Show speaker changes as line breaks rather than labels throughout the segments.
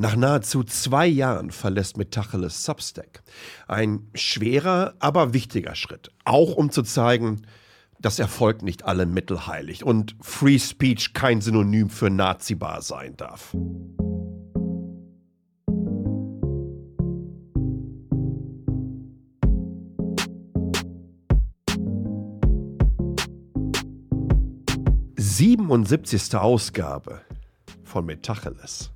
Nach nahezu zwei Jahren verlässt Metacheles Substack. Ein schwerer, aber wichtiger Schritt. Auch um zu zeigen, dass Erfolg nicht alle Mittel heiligt und Free Speech kein Synonym für Nazibar sein darf. Siebenundsiebzigste Ausgabe von Metacheles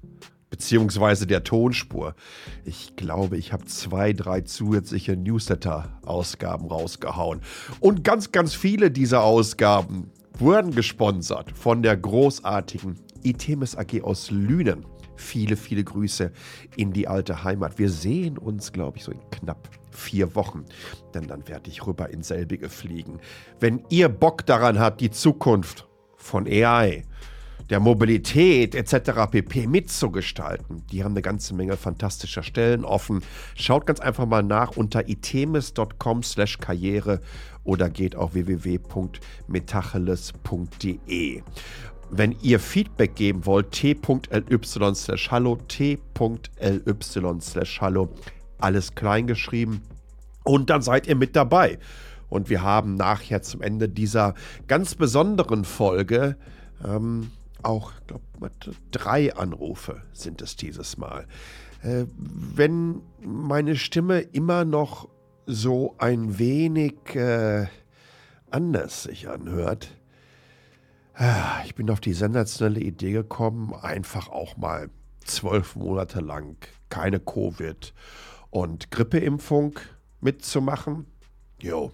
beziehungsweise der Tonspur. Ich glaube, ich habe zwei, drei zusätzliche Newsletter-Ausgaben rausgehauen. Und ganz, ganz viele dieser Ausgaben wurden gesponsert von der großartigen Itemis AG aus Lünen. Viele, viele Grüße in die alte Heimat. Wir sehen uns, glaube ich, so in knapp vier Wochen, denn dann werde ich rüber in selbige fliegen. Wenn ihr Bock daran habt, die Zukunft von AI der Mobilität etc. pp. mitzugestalten. Die haben eine ganze Menge fantastischer Stellen offen. Schaut ganz einfach mal nach unter itemis.com slash karriere oder geht auf www.metacheles.de. Wenn ihr Feedback geben wollt, t.ly slash hallo, t.ly slash hallo, alles klein geschrieben. Und dann seid ihr mit dabei. Und wir haben nachher zum Ende dieser ganz besonderen Folge ähm, auch, glaube drei Anrufe sind es dieses Mal. Äh, wenn meine Stimme immer noch so ein wenig äh, anders sich anhört, äh, ich bin auf die sensationelle Idee gekommen, einfach auch mal zwölf Monate lang keine Covid und Grippeimpfung mitzumachen. Jo.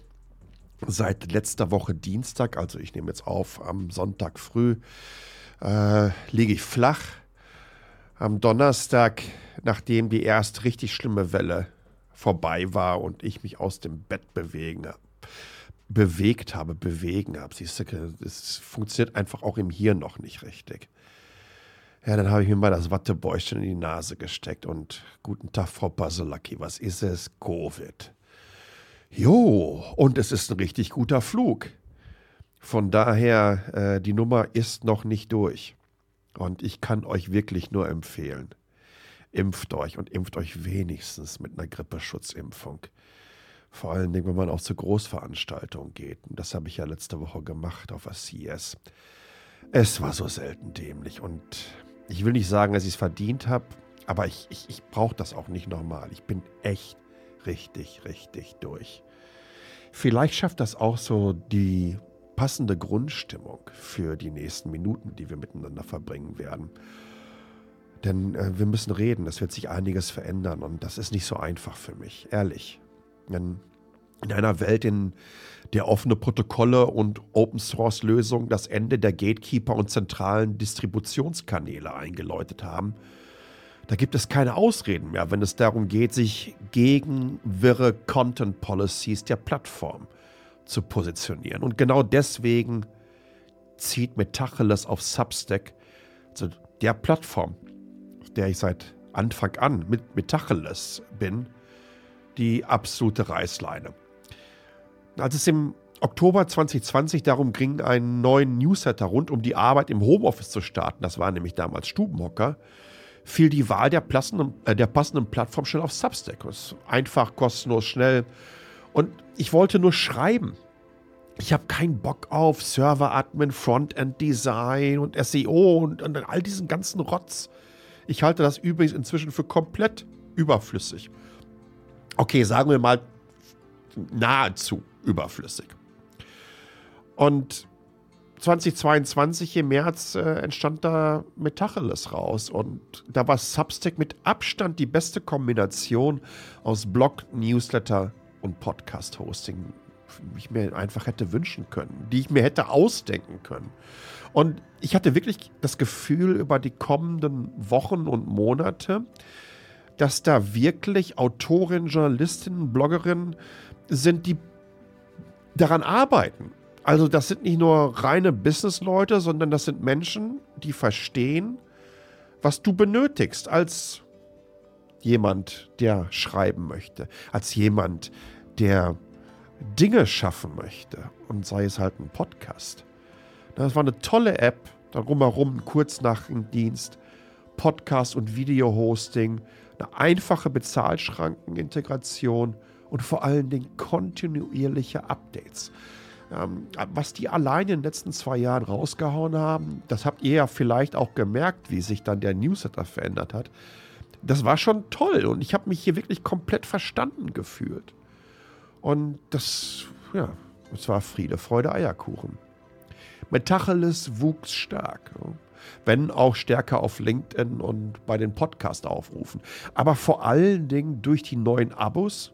Seit letzter Woche Dienstag, also ich nehme jetzt auf am Sonntag früh, äh, liege ich flach. Am Donnerstag, nachdem die erst richtig schlimme Welle vorbei war und ich mich aus dem Bett bewegen habe, bewegt habe, bewegen habe. Siehst du, es funktioniert einfach auch im Hirn noch nicht richtig. Ja, dann habe ich mir mal das Wattebäuschen in die Nase gesteckt und guten Tag, Frau Baselacki, was ist es? Covid. Jo, und es ist ein richtig guter Flug. Von daher, äh, die Nummer ist noch nicht durch. Und ich kann euch wirklich nur empfehlen, impft euch und impft euch wenigstens mit einer Grippeschutzimpfung. Vor allen Dingen, wenn man auch zu Großveranstaltungen geht. Und das habe ich ja letzte Woche gemacht auf der CS. Es war so selten dämlich. Und ich will nicht sagen, dass ich es verdient habe, aber ich, ich, ich brauche das auch nicht nochmal. Ich bin echt richtig, richtig durch. Vielleicht schafft das auch so die passende Grundstimmung für die nächsten Minuten, die wir miteinander verbringen werden. Denn äh, wir müssen reden, es wird sich einiges verändern und das ist nicht so einfach für mich, ehrlich. Denn in einer Welt, in der offene Protokolle und Open-Source-Lösungen das Ende der Gatekeeper und zentralen Distributionskanäle eingeläutet haben, da gibt es keine Ausreden mehr, wenn es darum geht, sich gegen wirre Content-Policies der Plattform zu positionieren. Und genau deswegen zieht Metacheles auf Substack, also der Plattform, auf der ich seit Anfang an mit Metacheles bin, die absolute Reißleine. Als es im Oktober 2020 darum ging, einen neuen Newsletter rund um die Arbeit im Homeoffice zu starten, das war nämlich damals Stubenhocker, fiel die Wahl der, passenden, äh, der passenden Plattform schnell auf Substack. Einfach, kostenlos, schnell und ich wollte nur schreiben. Ich habe keinen Bock auf Server-Admin, Frontend-Design und SEO und, und all diesen ganzen Rotz. Ich halte das übrigens inzwischen für komplett überflüssig. Okay, sagen wir mal nahezu überflüssig. Und 2022 im März äh, entstand da Metacheles raus und da war Substack mit Abstand die beste Kombination aus Blog, Newsletter, und Podcast-Hosting ich mir einfach hätte wünschen können, die ich mir hätte ausdenken können. Und ich hatte wirklich das Gefühl über die kommenden Wochen und Monate, dass da wirklich Autorinnen, Journalistinnen, Bloggerinnen sind, die daran arbeiten. Also das sind nicht nur reine Businessleute, sondern das sind Menschen, die verstehen, was du benötigst als jemand, der schreiben möchte, als jemand, der Dinge schaffen möchte und sei es halt ein Podcast. Das war eine tolle App, darum herum kurz nach dem Dienst Podcast- und Video-Hosting, eine einfache Bezahlschrankenintegration und vor allen Dingen kontinuierliche Updates. Ähm, was die alleine in den letzten zwei Jahren rausgehauen haben, das habt ihr ja vielleicht auch gemerkt, wie sich dann der Newsletter verändert hat. Das war schon toll und ich habe mich hier wirklich komplett verstanden gefühlt. Und das, ja, es war Friede, Freude, Eierkuchen. Metacheles wuchs stark. Wenn auch stärker auf LinkedIn und bei den Podcast-Aufrufen. Aber vor allen Dingen durch die neuen Abos,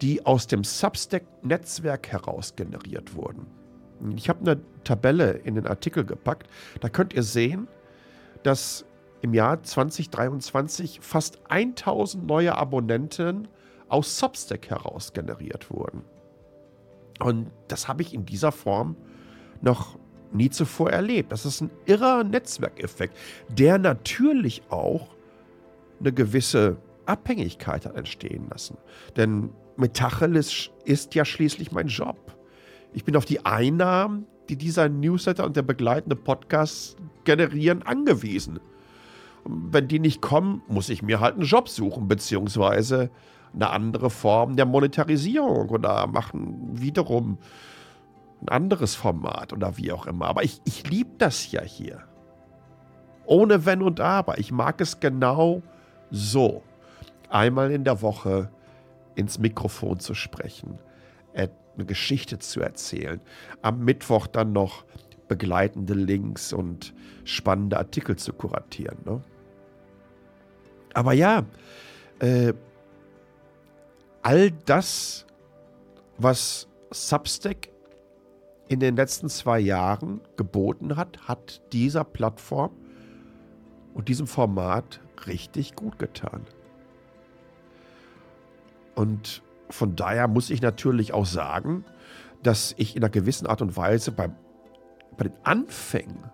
die aus dem Substack-Netzwerk heraus generiert wurden. Ich habe eine Tabelle in den Artikel gepackt. Da könnt ihr sehen, dass im Jahr 2023 fast 1000 neue Abonnenten aus Substack heraus generiert wurden. Und das habe ich in dieser Form noch nie zuvor erlebt. Das ist ein irrer Netzwerkeffekt, der natürlich auch eine gewisse Abhängigkeit hat entstehen lassen. Denn Metacheles ist ja schließlich mein Job. Ich bin auf die Einnahmen, die dieser Newsletter und der begleitende Podcast generieren, angewiesen. Wenn die nicht kommen, muss ich mir halt einen Job suchen, beziehungsweise eine andere Form der Monetarisierung oder machen wiederum ein anderes Format oder wie auch immer. Aber ich, ich liebe das ja hier. Ohne Wenn und Aber. Ich mag es genau so. Einmal in der Woche ins Mikrofon zu sprechen, eine Geschichte zu erzählen. Am Mittwoch dann noch begleitende Links und spannende Artikel zu kuratieren. Ne? Aber ja, äh, all das, was Substack in den letzten zwei Jahren geboten hat, hat dieser Plattform und diesem Format richtig gut getan. Und von daher muss ich natürlich auch sagen, dass ich in einer gewissen Art und Weise beim, bei den Anfängen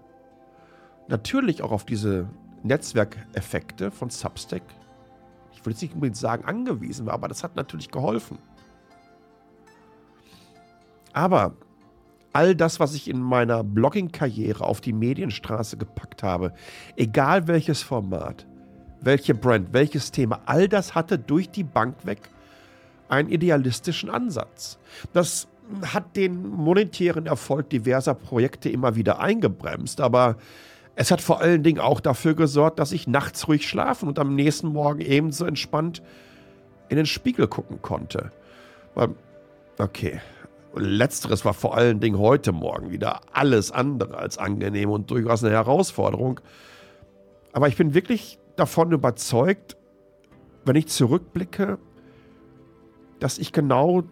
natürlich auch auf diese Netzwerkeffekte von Substack ich will jetzt nicht unbedingt sagen angewiesen war, aber das hat natürlich geholfen. Aber all das, was ich in meiner Blogging-Karriere auf die Medienstraße gepackt habe, egal welches Format, welche Brand, welches Thema, all das hatte durch die Bank weg einen idealistischen Ansatz. Das hat den monetären Erfolg diverser Projekte immer wieder eingebremst, aber es hat vor allen Dingen auch dafür gesorgt, dass ich nachts ruhig schlafen und am nächsten Morgen ebenso entspannt in den Spiegel gucken konnte. Okay. Letzteres war vor allen Dingen heute Morgen wieder alles andere als angenehm und durchaus eine Herausforderung. Aber ich bin wirklich davon überzeugt, wenn ich zurückblicke, dass ich genau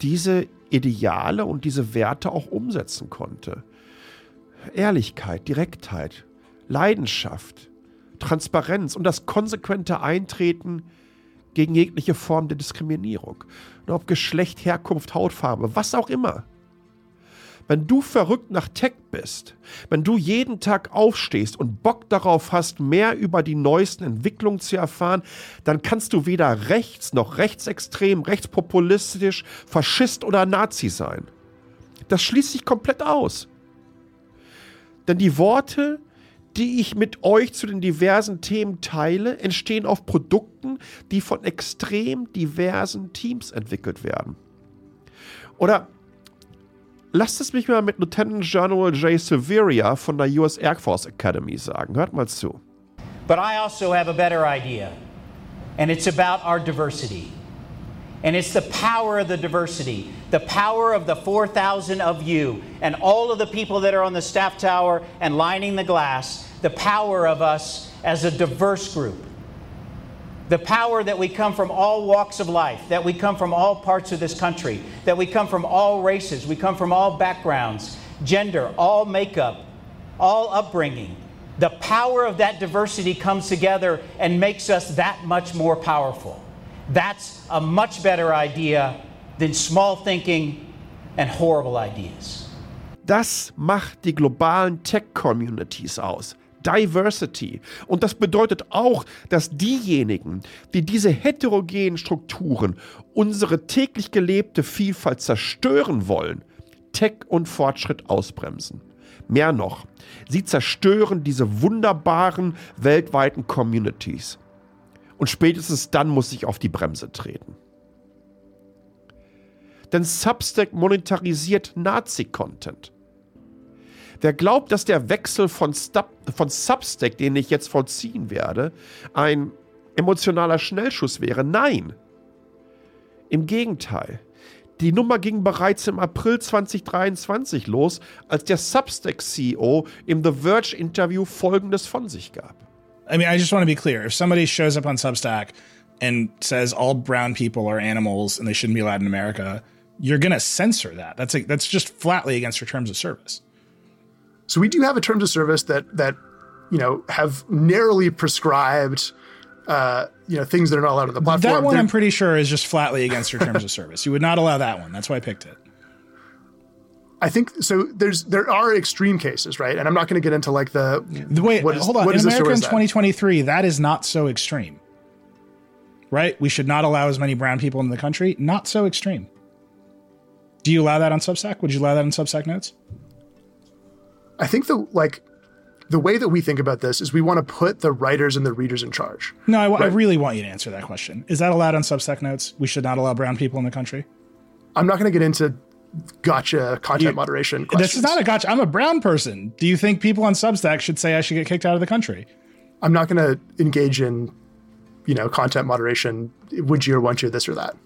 diese Ideale und diese Werte auch umsetzen konnte. Ehrlichkeit, Direktheit, Leidenschaft, Transparenz und das konsequente Eintreten gegen jegliche Form der Diskriminierung. Und ob Geschlecht, Herkunft, Hautfarbe, was auch immer. Wenn du verrückt nach Tech bist, wenn du jeden Tag aufstehst und Bock darauf hast, mehr über die neuesten Entwicklungen zu erfahren, dann kannst du weder rechts noch rechtsextrem, rechtspopulistisch, Faschist oder Nazi sein. Das schließt sich komplett aus. Denn die Worte, die ich mit euch zu den diversen Themen teile, entstehen auf Produkten, die von extrem diversen Teams entwickelt werden. Oder lasst es mich mal mit Lieutenant General Jay Severia von der US Air Force Academy sagen. Hört mal zu.
But I also have a better idea. And it's about our diversity. And it's the power of the diversity, the power of the 4,000 of you, and all of the people that are on the staff tower and lining the glass, the power of us as a diverse group. The power that we come from all walks of life, that we come from all parts of this country, that we come from all races, we come from all backgrounds, gender, all makeup, all upbringing. The power of that diversity comes together and makes us that much more powerful. That's a much better idea than small thinking and horrible ideas.
Das macht die globalen Tech-Communities aus. Diversity. Und das bedeutet auch, dass diejenigen, die diese heterogenen Strukturen, unsere täglich gelebte Vielfalt zerstören wollen, Tech und Fortschritt ausbremsen. Mehr noch, sie zerstören diese wunderbaren weltweiten Communities. Und spätestens dann muss ich auf die Bremse treten. Denn Substack monetarisiert Nazi-Content. Wer glaubt, dass der Wechsel von, Stub, von Substack, den ich jetzt vollziehen werde, ein emotionaler Schnellschuss wäre, nein. Im Gegenteil. Die Nummer ging bereits im April 2023 los, als der Substack-CEO im The Verge-Interview Folgendes von sich gab.
I mean, I just want to be clear. If somebody shows up on Substack and says all brown people are animals and they shouldn't be allowed in America, you're going to censor that. That's a, that's just flatly against your terms of service.
So we do have a terms of service that that you know have narrowly prescribed uh, you know things that are not allowed on the platform.
That one
They're-
I'm pretty sure is just flatly against your terms of service. You would not allow that one. That's why I picked it.
I think so. There's there are extreme cases, right? And I'm not going to get into like the
The way,
what is-
hold on.
what
In America in
is that?
2023, that is not so extreme. Right? We should not allow as many brown people in the country. Not so extreme. Do you allow that on Substack? Would you allow that on Substack notes?
I think the like the way that we think about this is we want to put the writers and the readers in charge.
No, I, I really want you to answer that question. Is that allowed on Substack notes? We should not allow brown people in the country.
I'm not going to get into gotcha content
You-
moderation.
This is not a gotcha. I'm a brown person. Do you think people on Substack should say I should get kicked out of the country?
I'm not going to engage in you know content moderation. Would you or want you this or that?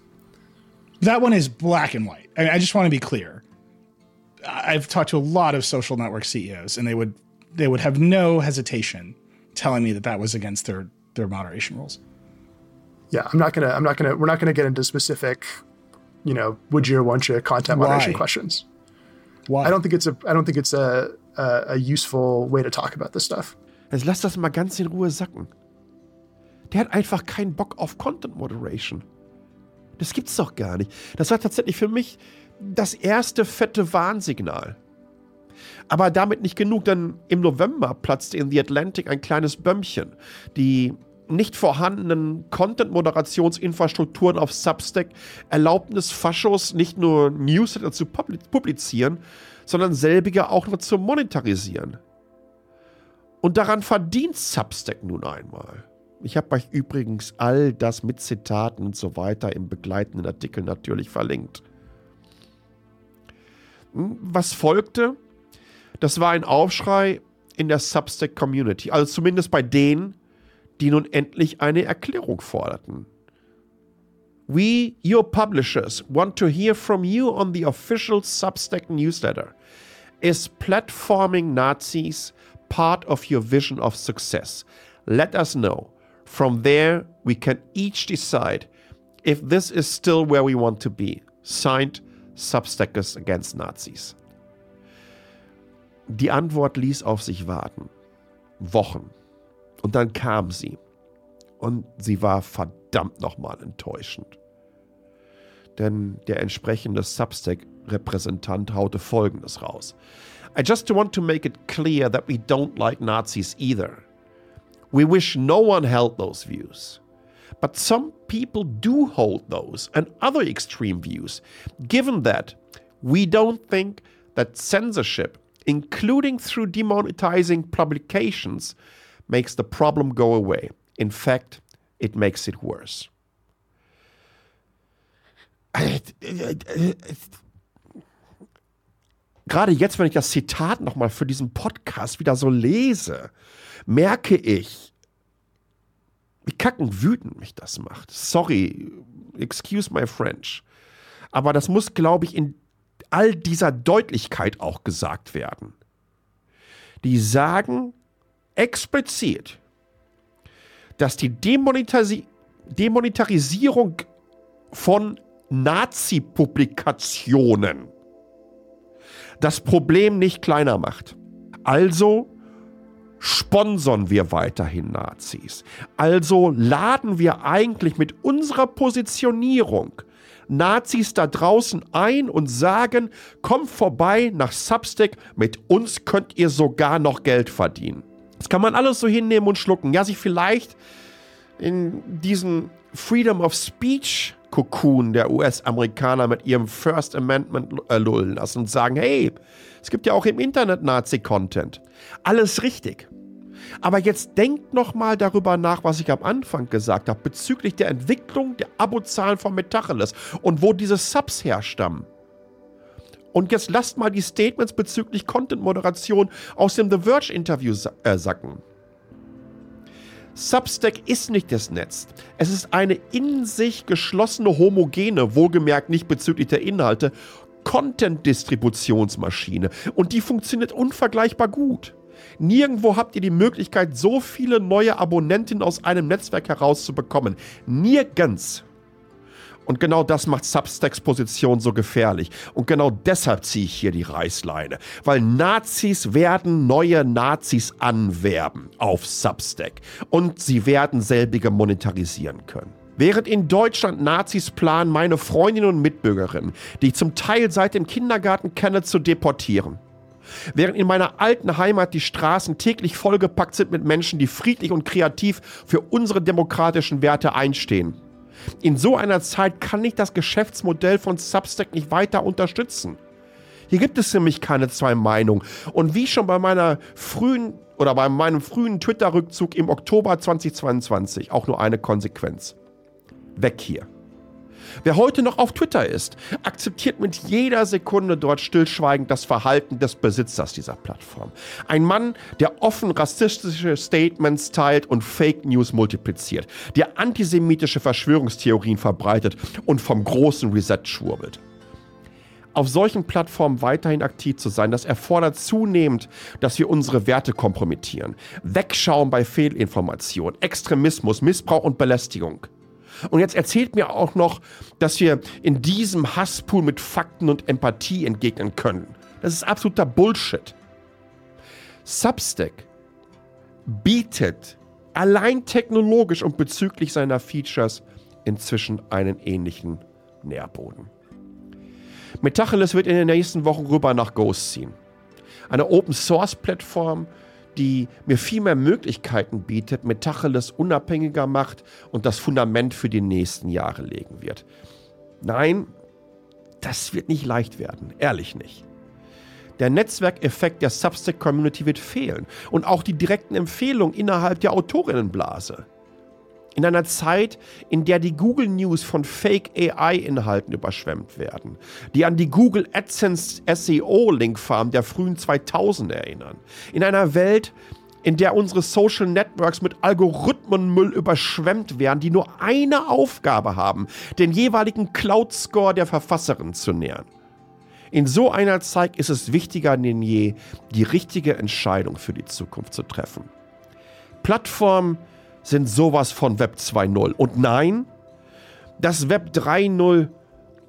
That one is black and white. I, I just want to be clear. I've talked to a lot of social network CEOs, and they would they would have no hesitation telling me that that was against their their moderation rules.
Yeah, I'm not gonna. I'm not gonna. We're not gonna get into specific, you know, would you or want you content moderation
Why?
questions.
Why?
I don't think it's a. I don't think it's a, a a useful way to talk about this stuff.
Jetzt lass das mal ganz in Ruhe sacken. Der hat einfach keinen Bock auf Content Moderation. Das gibt's doch gar nicht. Das war tatsächlich für mich das erste fette Warnsignal. Aber damit nicht genug, denn im November platzte in The Atlantic ein kleines Bömmchen. Die nicht vorhandenen Content-Moderationsinfrastrukturen auf Substack erlaubten es Faschos nicht nur Newsletter zu publi- publizieren, sondern selbige auch noch zu monetarisieren. Und daran verdient Substack nun einmal. Ich habe euch übrigens all das mit Zitaten und so weiter im begleitenden Artikel natürlich verlinkt. Hm, Was folgte? Das war ein Aufschrei in der Substack-Community, also zumindest bei denen, die nun endlich eine Erklärung forderten. We, your publishers, want to hear from you on the official Substack newsletter. Is platforming Nazis part of your vision of success? Let us know. From there, we can each decide if this is still where we want to be. Signed, Substackers Against Nazis. Die Antwort ließ auf sich warten. Wochen. Und dann kam sie. Und sie war verdammt nochmal enttäuschend. Denn der entsprechende Substack-Repräsentant haute Folgendes raus. I just want to make it clear that we don't like Nazis either. We wish no one held those views. But some people do hold those and other extreme views, given that we don't think that censorship, including through demonetizing publications, makes the problem go away. In fact, it makes it worse. Gerade jetzt, wenn ich das Zitat nochmal für diesen Podcast wieder so lese, merke ich, wie kacken wütend mich das macht. Sorry, excuse my French. Aber das muss, glaube ich, in all dieser Deutlichkeit auch gesagt werden. Die sagen explizit, dass die Demonetari Demonetarisierung von Nazi-Publikationen das Problem nicht kleiner macht. Also sponsern wir weiterhin Nazis. Also laden wir eigentlich mit unserer Positionierung Nazis da draußen ein und sagen, kommt vorbei nach Substack, mit uns könnt ihr sogar noch Geld verdienen. Das kann man alles so hinnehmen und schlucken. Ja, sich vielleicht in diesen Freedom of Speech Cocoon der US-Amerikaner mit ihrem First Amendment äh, lullen lassen und sagen, hey, es gibt ja auch im Internet Nazi-Content. Alles richtig. Aber jetzt denkt noch mal darüber nach, was ich am Anfang gesagt habe, bezüglich der Entwicklung der Abozahlen von Metacheles und wo diese Subs herstammen. Und jetzt lasst mal die Statements bezüglich Content-Moderation aus dem The Verge-Interview äh, sacken. Substack ist nicht das Netz. Es ist eine in sich geschlossene, homogene, wohlgemerkt nicht bezüglich der Inhalte, Content-Distributionsmaschine. Und die funktioniert unvergleichbar gut. Nirgendwo habt ihr die Möglichkeit, so viele neue Abonnentinnen aus einem Netzwerk herauszubekommen. Nirgends. Und genau das macht Substacks Position so gefährlich. Und genau deshalb ziehe ich hier die Reißleine. Weil Nazis werden neue Nazis anwerben auf Substack. Und sie werden selbige monetarisieren können. Während in Deutschland Nazis planen, meine Freundinnen und Mitbürgerinnen, die ich zum Teil seit dem Kindergarten kenne, zu deportieren. Während in meiner alten Heimat die Straßen täglich vollgepackt sind mit Menschen, die friedlich und kreativ für unsere demokratischen Werte einstehen in so einer Zeit kann ich das Geschäftsmodell von Substack nicht weiter unterstützen. Hier gibt es nämlich keine zwei Meinungen. Und wie schon bei meiner frühen oder bei meinem frühen Twitter-Rückzug im Oktober 2022 auch nur eine Konsequenz. Weg hier. Wer heute noch auf Twitter ist, akzeptiert mit jeder Sekunde dort stillschweigend das Verhalten des Besitzers dieser Plattform. Ein Mann, der offen rassistische Statements teilt und Fake News multipliziert, der antisemitische Verschwörungstheorien verbreitet und vom großen Reset schwurbelt auf solchen Plattformen weiterhin aktiv zu sein, das erfordert zunehmend, dass wir unsere Werte kompromittieren. Wegschauen bei Fehlinformation, Extremismus, Missbrauch und Belästigung. Und jetzt erzählt mir auch noch, dass wir in diesem Hasspool mit Fakten und Empathie entgegnen können. Das ist absoluter Bullshit. Substack bietet allein technologisch und bezüglich seiner Features inzwischen einen ähnlichen Nährboden. Metacheles wird in den nächsten Wochen rüber nach Ghost ziehen. Eine Open-Source-Plattform, die mir viel mehr Möglichkeiten bietet, Metacheles unabhängiger macht und das Fundament für die nächsten Jahre legen wird. Nein, das wird nicht leicht werden, ehrlich nicht. Der Netzwerkeffekt der Substack-Community wird fehlen und auch die direkten Empfehlungen innerhalb der Autorinnenblase. In einer Zeit, in der die Google News von Fake AI-Inhalten überschwemmt werden, die an die Google AdSense SEO-Linkfarm der frühen 2000 erinnern. In einer Welt, in der unsere Social Networks mit Algorithmenmüll überschwemmt werden, die nur eine Aufgabe haben, den jeweiligen Cloud-Score der Verfasserin zu nähern. In so einer Zeit ist es wichtiger denn je, die richtige Entscheidung für die Zukunft zu treffen. Plattformen, sind sowas von Web 2.0. Und nein, das Web 3.0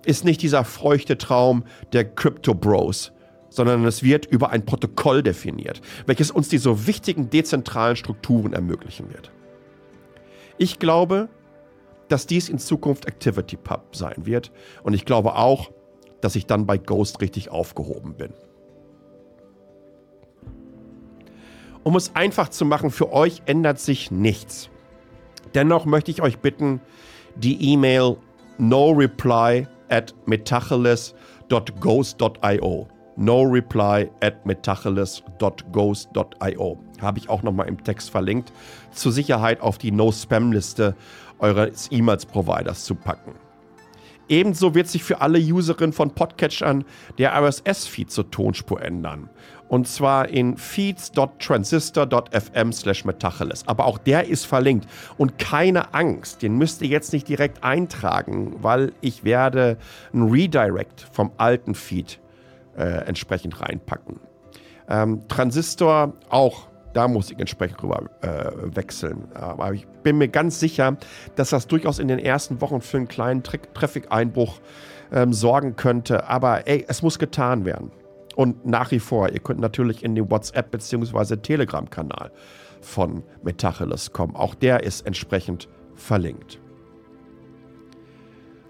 ist nicht dieser feuchte Traum der Crypto Bros, sondern es wird über ein Protokoll definiert, welches uns die so wichtigen dezentralen Strukturen ermöglichen wird. Ich glaube, dass dies in Zukunft ActivityPub sein wird und ich glaube auch, dass ich dann bei Ghost richtig aufgehoben bin. Um es einfach zu machen, für euch ändert sich nichts. Dennoch möchte ich euch bitten, die E-Mail no reply at metacheles.ghost.io no reply at metacheles.ghost.io habe ich auch nochmal im Text verlinkt, zur Sicherheit auf die No-Spam-Liste eures E-Mails-Providers zu packen. Ebenso wird sich für alle Userinnen von Podcatchern der RSS-Feed zur Tonspur ändern. Und zwar in feeds.transistor.fm slash metacheles. Aber auch der ist verlinkt. Und keine Angst, den müsst ihr jetzt nicht direkt eintragen, weil ich werde ein Redirect vom alten Feed äh, entsprechend reinpacken. Ähm, Transistor auch da muss ich entsprechend rüber äh, wechseln. Aber ich bin mir ganz sicher, dass das durchaus in den ersten Wochen für einen kleinen Traffic-Einbruch ähm, sorgen könnte. Aber ey, es muss getan werden. Und nach wie vor, ihr könnt natürlich in den WhatsApp- bzw. Telegram-Kanal von Metacheles kommen. Auch der ist entsprechend verlinkt.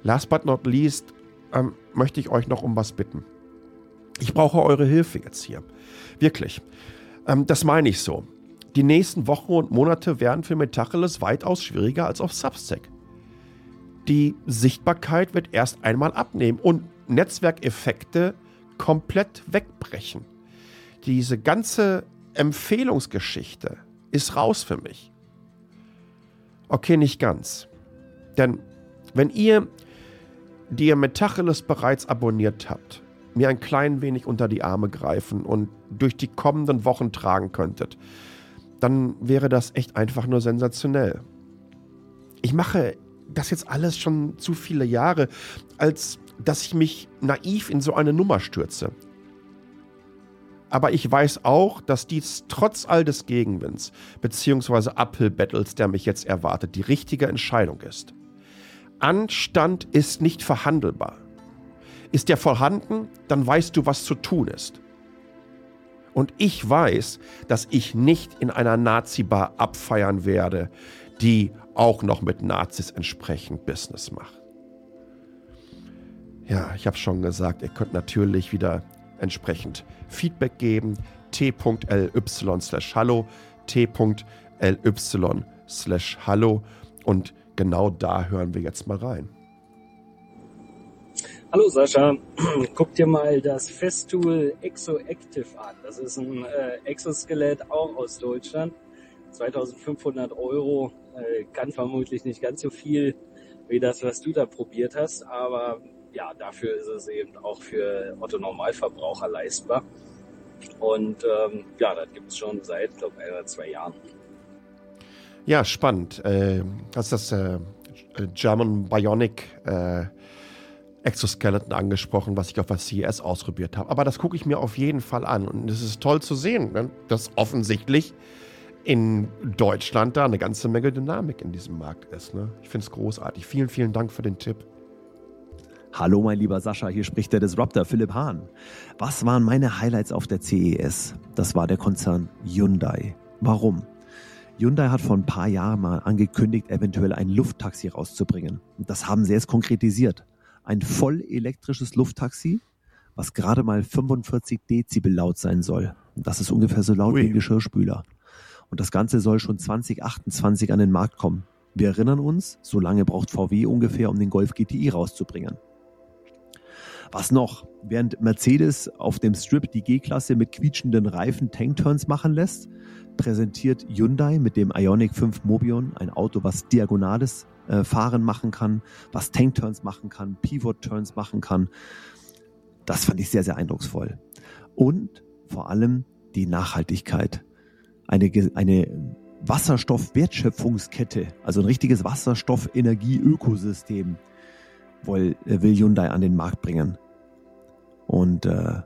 Last but not least ähm, möchte ich euch noch um was bitten. Ich brauche eure Hilfe jetzt hier. Wirklich. Ähm, das meine ich so. Die nächsten Wochen und Monate werden für Metacheles weitaus schwieriger als auf Substack. die Sichtbarkeit wird erst einmal abnehmen und Netzwerkeffekte komplett wegbrechen. Diese ganze Empfehlungsgeschichte ist raus für mich. Okay, nicht ganz. Denn wenn ihr, die ihr Metacheles bereits abonniert habt, mir ein klein wenig unter die Arme greifen und durch die kommenden Wochen tragen könntet, dann wäre das echt einfach nur sensationell. Ich mache das jetzt alles schon zu viele Jahre, als dass ich mich naiv in so eine Nummer stürze. Aber ich weiß auch, dass dies trotz all des Gegenwinds bzw. Uphill-Battles, der mich jetzt erwartet, die richtige Entscheidung ist. Anstand ist nicht verhandelbar. Ist der vorhanden, dann weißt du, was zu tun ist. Und ich weiß, dass ich nicht in einer Nazi-Bar abfeiern werde, die auch noch mit Nazis entsprechend Business macht. Ja, ich habe schon gesagt, ihr könnt natürlich wieder entsprechend Feedback geben. t.ly slash hallo, t.ly slash hallo und genau da hören wir jetzt mal rein.
Hallo Sascha, guck dir mal das Festool Exoactive an. Das ist ein äh, Exoskelett auch aus Deutschland. 2500 Euro, äh, kann vermutlich nicht ganz so viel wie das, was du da probiert hast, aber ja, dafür ist es eben auch für Otto Normalverbraucher leistbar. Und ähm, ja, das gibt es schon seit, glaube ich, ein oder zwei Jahren.
Ja, spannend. Äh, hast das äh, German Bionic äh, Exoskeleton angesprochen, was ich auf der CES ausprobiert habe. Aber das gucke ich mir auf jeden Fall an. Und es ist toll zu sehen, ne? dass offensichtlich in Deutschland da eine ganze Menge Dynamik in diesem Markt ist. Ne? Ich finde es großartig. Vielen, vielen Dank für den Tipp.
Hallo mein lieber Sascha, hier spricht der Disruptor Philipp Hahn. Was waren meine Highlights auf der CES? Das war der Konzern Hyundai. Warum? Hyundai hat vor ein paar Jahren mal angekündigt, eventuell ein Lufttaxi rauszubringen. Und das haben sie jetzt konkretisiert. Ein voll elektrisches Lufttaxi, was gerade mal 45 Dezibel laut sein soll. Das ist ungefähr so laut Ui. wie ein Geschirrspüler. Und das Ganze soll schon 2028 an den Markt kommen. Wir erinnern uns, so lange braucht VW ungefähr, um den Golf GTI rauszubringen. Was noch? Während Mercedes auf dem Strip die G-Klasse mit quietschenden Reifen Tankturns machen lässt, präsentiert Hyundai mit dem Ioniq 5 Mobion ein Auto, was diagonales äh, Fahren machen kann, was Tankturns machen kann, Pivot-Turns machen kann. Das fand ich sehr, sehr eindrucksvoll. Und vor allem die Nachhaltigkeit. Eine, eine Wasserstoffwertschöpfungskette, also ein richtiges Wasserstoffenergie-Ökosystem will, äh, will Hyundai an den Markt bringen. Und äh,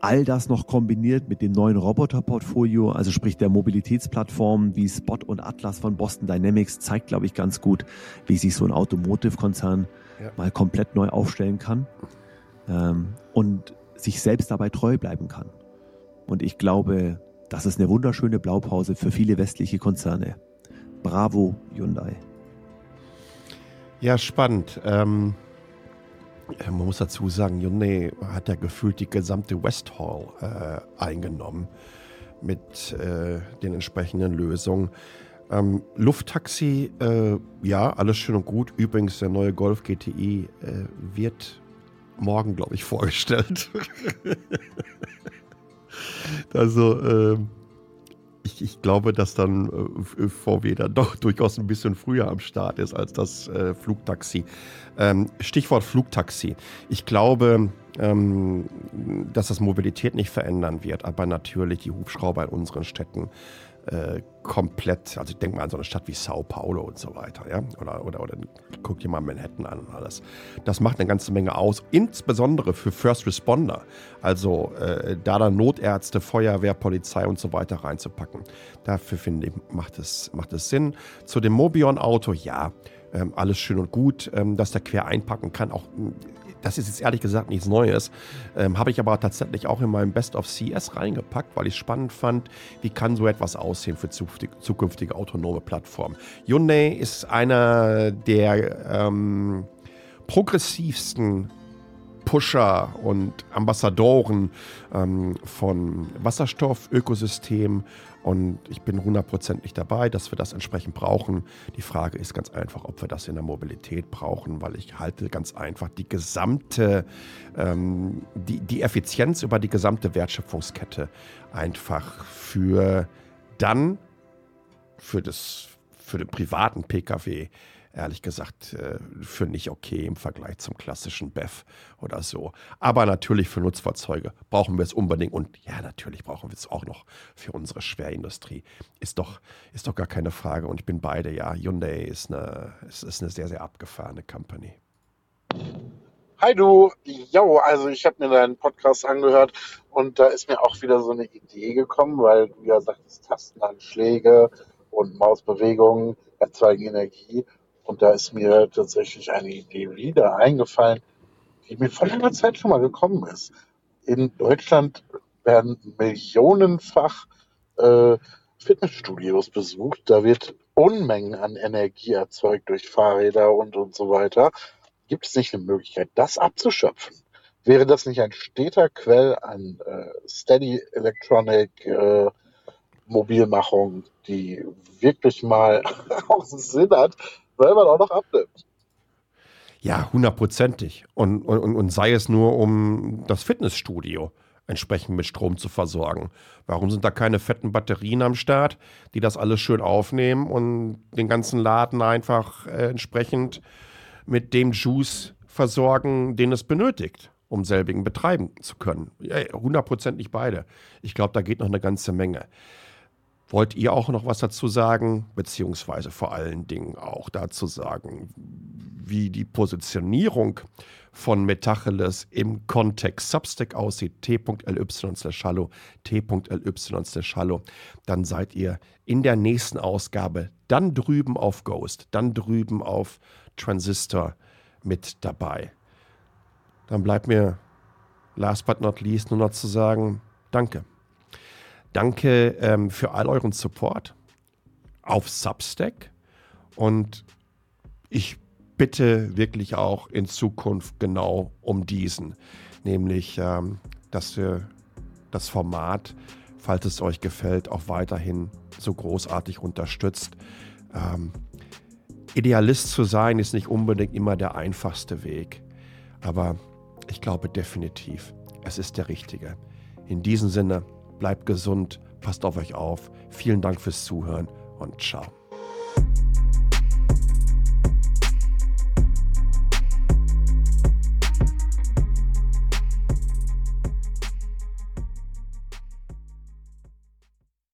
all das noch kombiniert mit dem neuen Roboter-Portfolio, also sprich der Mobilitätsplattform wie Spot und Atlas von Boston Dynamics, zeigt, glaube ich, ganz gut, wie sich so ein Automotive-Konzern ja. mal komplett neu aufstellen kann ähm, und sich selbst dabei treu bleiben kann. Und ich glaube, das ist eine wunderschöne Blaupause für viele westliche Konzerne. Bravo, Hyundai.
Ja, spannend. Ähm, man muss dazu sagen, Hyundai hat ja gefühlt die gesamte West Hall äh, eingenommen mit äh, den entsprechenden Lösungen. Ähm, Lufttaxi, äh, ja, alles schön und gut. Übrigens, der neue Golf GTI äh, wird morgen, glaube ich, vorgestellt. also, ähm, ich, ich, glaube, dass dann äh, VW dann doch durchaus ein bisschen früher am Start ist als das äh, Flugtaxi. Ähm, Stichwort Flugtaxi. Ich glaube, ähm, dass das Mobilität nicht verändern wird, aber natürlich die Hubschrauber in unseren Städten äh, komplett, also ich denke mal an so eine Stadt wie Sao Paulo und so weiter, ja, oder, oder, oder guck dir mal Manhattan an und alles. Das macht eine ganze Menge aus, insbesondere für First Responder, also äh, da dann Notärzte, Feuerwehr, Polizei und so weiter reinzupacken. Dafür finde ich, macht es, macht es Sinn. Zu dem Mobion-Auto, ja, ähm, alles schön und gut, ähm, dass der quer einpacken kann, auch das ist jetzt ehrlich gesagt nichts Neues. Ähm, Habe ich aber tatsächlich auch in meinem Best of CS reingepackt, weil ich spannend fand, wie kann so etwas aussehen für zukünftige, zukünftige autonome Plattformen. Hyundai ist einer der ähm, progressivsten Pusher und Ambassadoren ähm, von Wasserstoff, Ökosystem Und ich bin hundertprozentig dabei, dass wir das entsprechend brauchen. Die Frage ist ganz einfach, ob wir das in der Mobilität brauchen, weil ich halte ganz einfach die gesamte, ähm, die, die Effizienz über die gesamte Wertschöpfungskette einfach für dann, für, das, für den privaten Pkw ehrlich gesagt äh, für nicht okay im Vergleich zum klassischen BEF oder so. Aber natürlich für Nutzfahrzeuge brauchen wir es unbedingt und ja, natürlich brauchen wir es auch noch für unsere Schwerindustrie. Ist doch, ist doch gar keine Frage und ich bin beide, ja. Hyundai ist eine, ist, ist eine sehr, sehr abgefahrene Company.
Hi du, jo, also ich habe mir deinen Podcast angehört und da ist mir auch wieder so eine Idee gekommen, weil du ja sagtest, Tastenanschläge und Mausbewegungen erzeugen Energie. Und da ist mir tatsächlich eine Idee wieder eingefallen, die mir vor langer Zeit schon mal gekommen ist. In Deutschland werden millionenfach äh, Fitnessstudios besucht. Da wird Unmengen an Energie erzeugt durch Fahrräder und, und so weiter. Gibt es nicht eine Möglichkeit, das abzuschöpfen? Wäre das nicht ein steter Quell an äh, Steady Electronic äh, Mobilmachung, die wirklich mal auch Sinn hat, man auch noch abnimmt.
Ja, hundertprozentig. Und, und, und sei es nur, um das Fitnessstudio entsprechend mit Strom zu versorgen. Warum sind da keine fetten Batterien am Start, die das alles schön aufnehmen und den ganzen Laden einfach äh, entsprechend mit dem Juice versorgen, den es benötigt, um selbigen betreiben zu können? Hundertprozentig beide. Ich glaube, da geht noch eine ganze Menge. Wollt ihr auch noch was dazu sagen, beziehungsweise vor allen Dingen auch dazu sagen, wie die Positionierung von Metacheles im Kontext Substack aussieht, t.ly slash hallo, t.ly slash hallo, dann seid ihr in der nächsten Ausgabe dann drüben auf Ghost, dann drüben auf Transistor mit dabei. Dann bleibt mir last but not least nur noch zu sagen, danke. Danke ähm, für all euren Support auf Substack und ich bitte wirklich auch in Zukunft genau um diesen, nämlich ähm, dass wir das Format, falls es euch gefällt, auch weiterhin so großartig unterstützt. Ähm, Idealist zu sein ist nicht unbedingt immer der einfachste Weg, aber ich glaube definitiv, es ist der richtige. In diesem Sinne, bleibt gesund, passt auf euch auf. Vielen Dank fürs Zuhören und ciao.